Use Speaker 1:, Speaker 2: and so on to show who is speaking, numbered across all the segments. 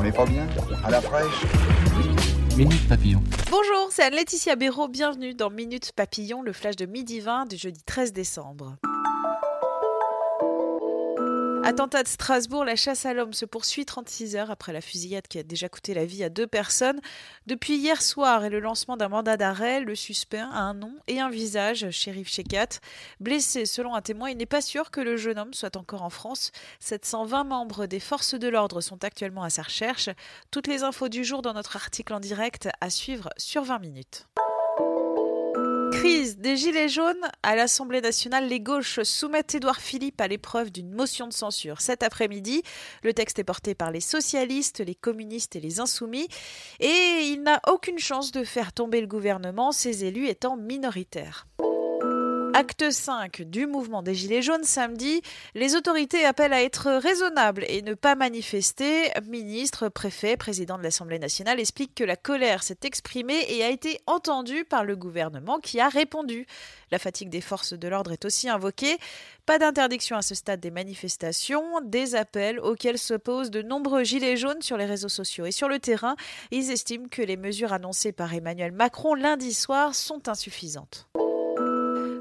Speaker 1: On n'est pas bien À la fraîche
Speaker 2: Minute Papillon.
Speaker 3: Bonjour, c'est Anne-Laetitia Béraud. Bienvenue dans Minute Papillon, le flash de midi 20 du jeudi 13 décembre. Attentat de Strasbourg, la chasse à l'homme se poursuit 36 heures après la fusillade qui a déjà coûté la vie à deux personnes. Depuis hier soir et le lancement d'un mandat d'arrêt, le suspect a un nom et un visage, shérif Shekat. Blessé selon un témoin, il n'est pas sûr que le jeune homme soit encore en France. 720 membres des forces de l'ordre sont actuellement à sa recherche. Toutes les infos du jour dans notre article en direct à suivre sur 20 minutes. Des Gilets jaunes. À l'Assemblée nationale, les gauches soumettent Édouard Philippe à l'épreuve d'une motion de censure cet après-midi. Le texte est porté par les socialistes, les communistes et les insoumis. Et il n'a aucune chance de faire tomber le gouvernement, ses élus étant minoritaires. Acte 5 du mouvement des Gilets jaunes samedi, les autorités appellent à être raisonnables et ne pas manifester. Ministre, préfet, président de l'Assemblée nationale expliquent que la colère s'est exprimée et a été entendue par le gouvernement qui a répondu. La fatigue des forces de l'ordre est aussi invoquée. Pas d'interdiction à ce stade des manifestations, des appels auxquels s'opposent de nombreux gilets jaunes sur les réseaux sociaux et sur le terrain. Ils estiment que les mesures annoncées par Emmanuel Macron lundi soir sont insuffisantes.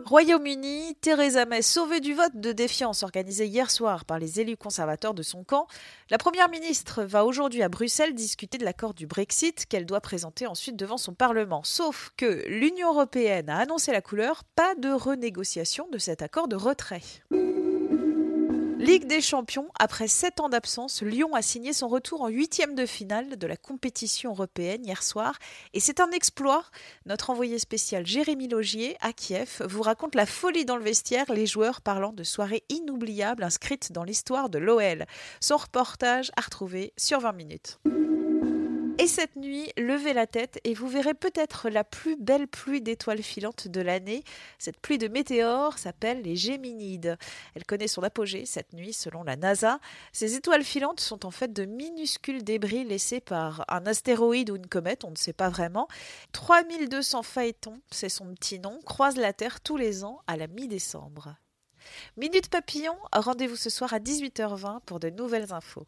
Speaker 3: Royaume-Uni, Theresa May sauvée du vote de défiance organisé hier soir par les élus conservateurs de son camp. La première ministre va aujourd'hui à Bruxelles discuter de l'accord du Brexit qu'elle doit présenter ensuite devant son Parlement. Sauf que l'Union européenne a annoncé la couleur, pas de renégociation de cet accord de retrait. Ligue des Champions, après 7 ans d'absence, Lyon a signé son retour en huitième de finale de la compétition européenne hier soir. Et c'est un exploit. Notre envoyé spécial Jérémy Logier à Kiev vous raconte la folie dans le vestiaire, les joueurs parlant de soirées inoubliables inscrites dans l'histoire de l'OL. Son reportage à retrouver sur 20 minutes. Et cette nuit, levez la tête et vous verrez peut-être la plus belle pluie d'étoiles filantes de l'année. Cette pluie de météores s'appelle les Géminides. Elle connaît son apogée cette nuit selon la NASA. Ces étoiles filantes sont en fait de minuscules débris laissés par un astéroïde ou une comète, on ne sait pas vraiment. 3200 phaétons, c'est son petit nom, croisent la Terre tous les ans à la mi-décembre. Minute Papillon, rendez-vous ce soir à 18h20 pour de nouvelles infos.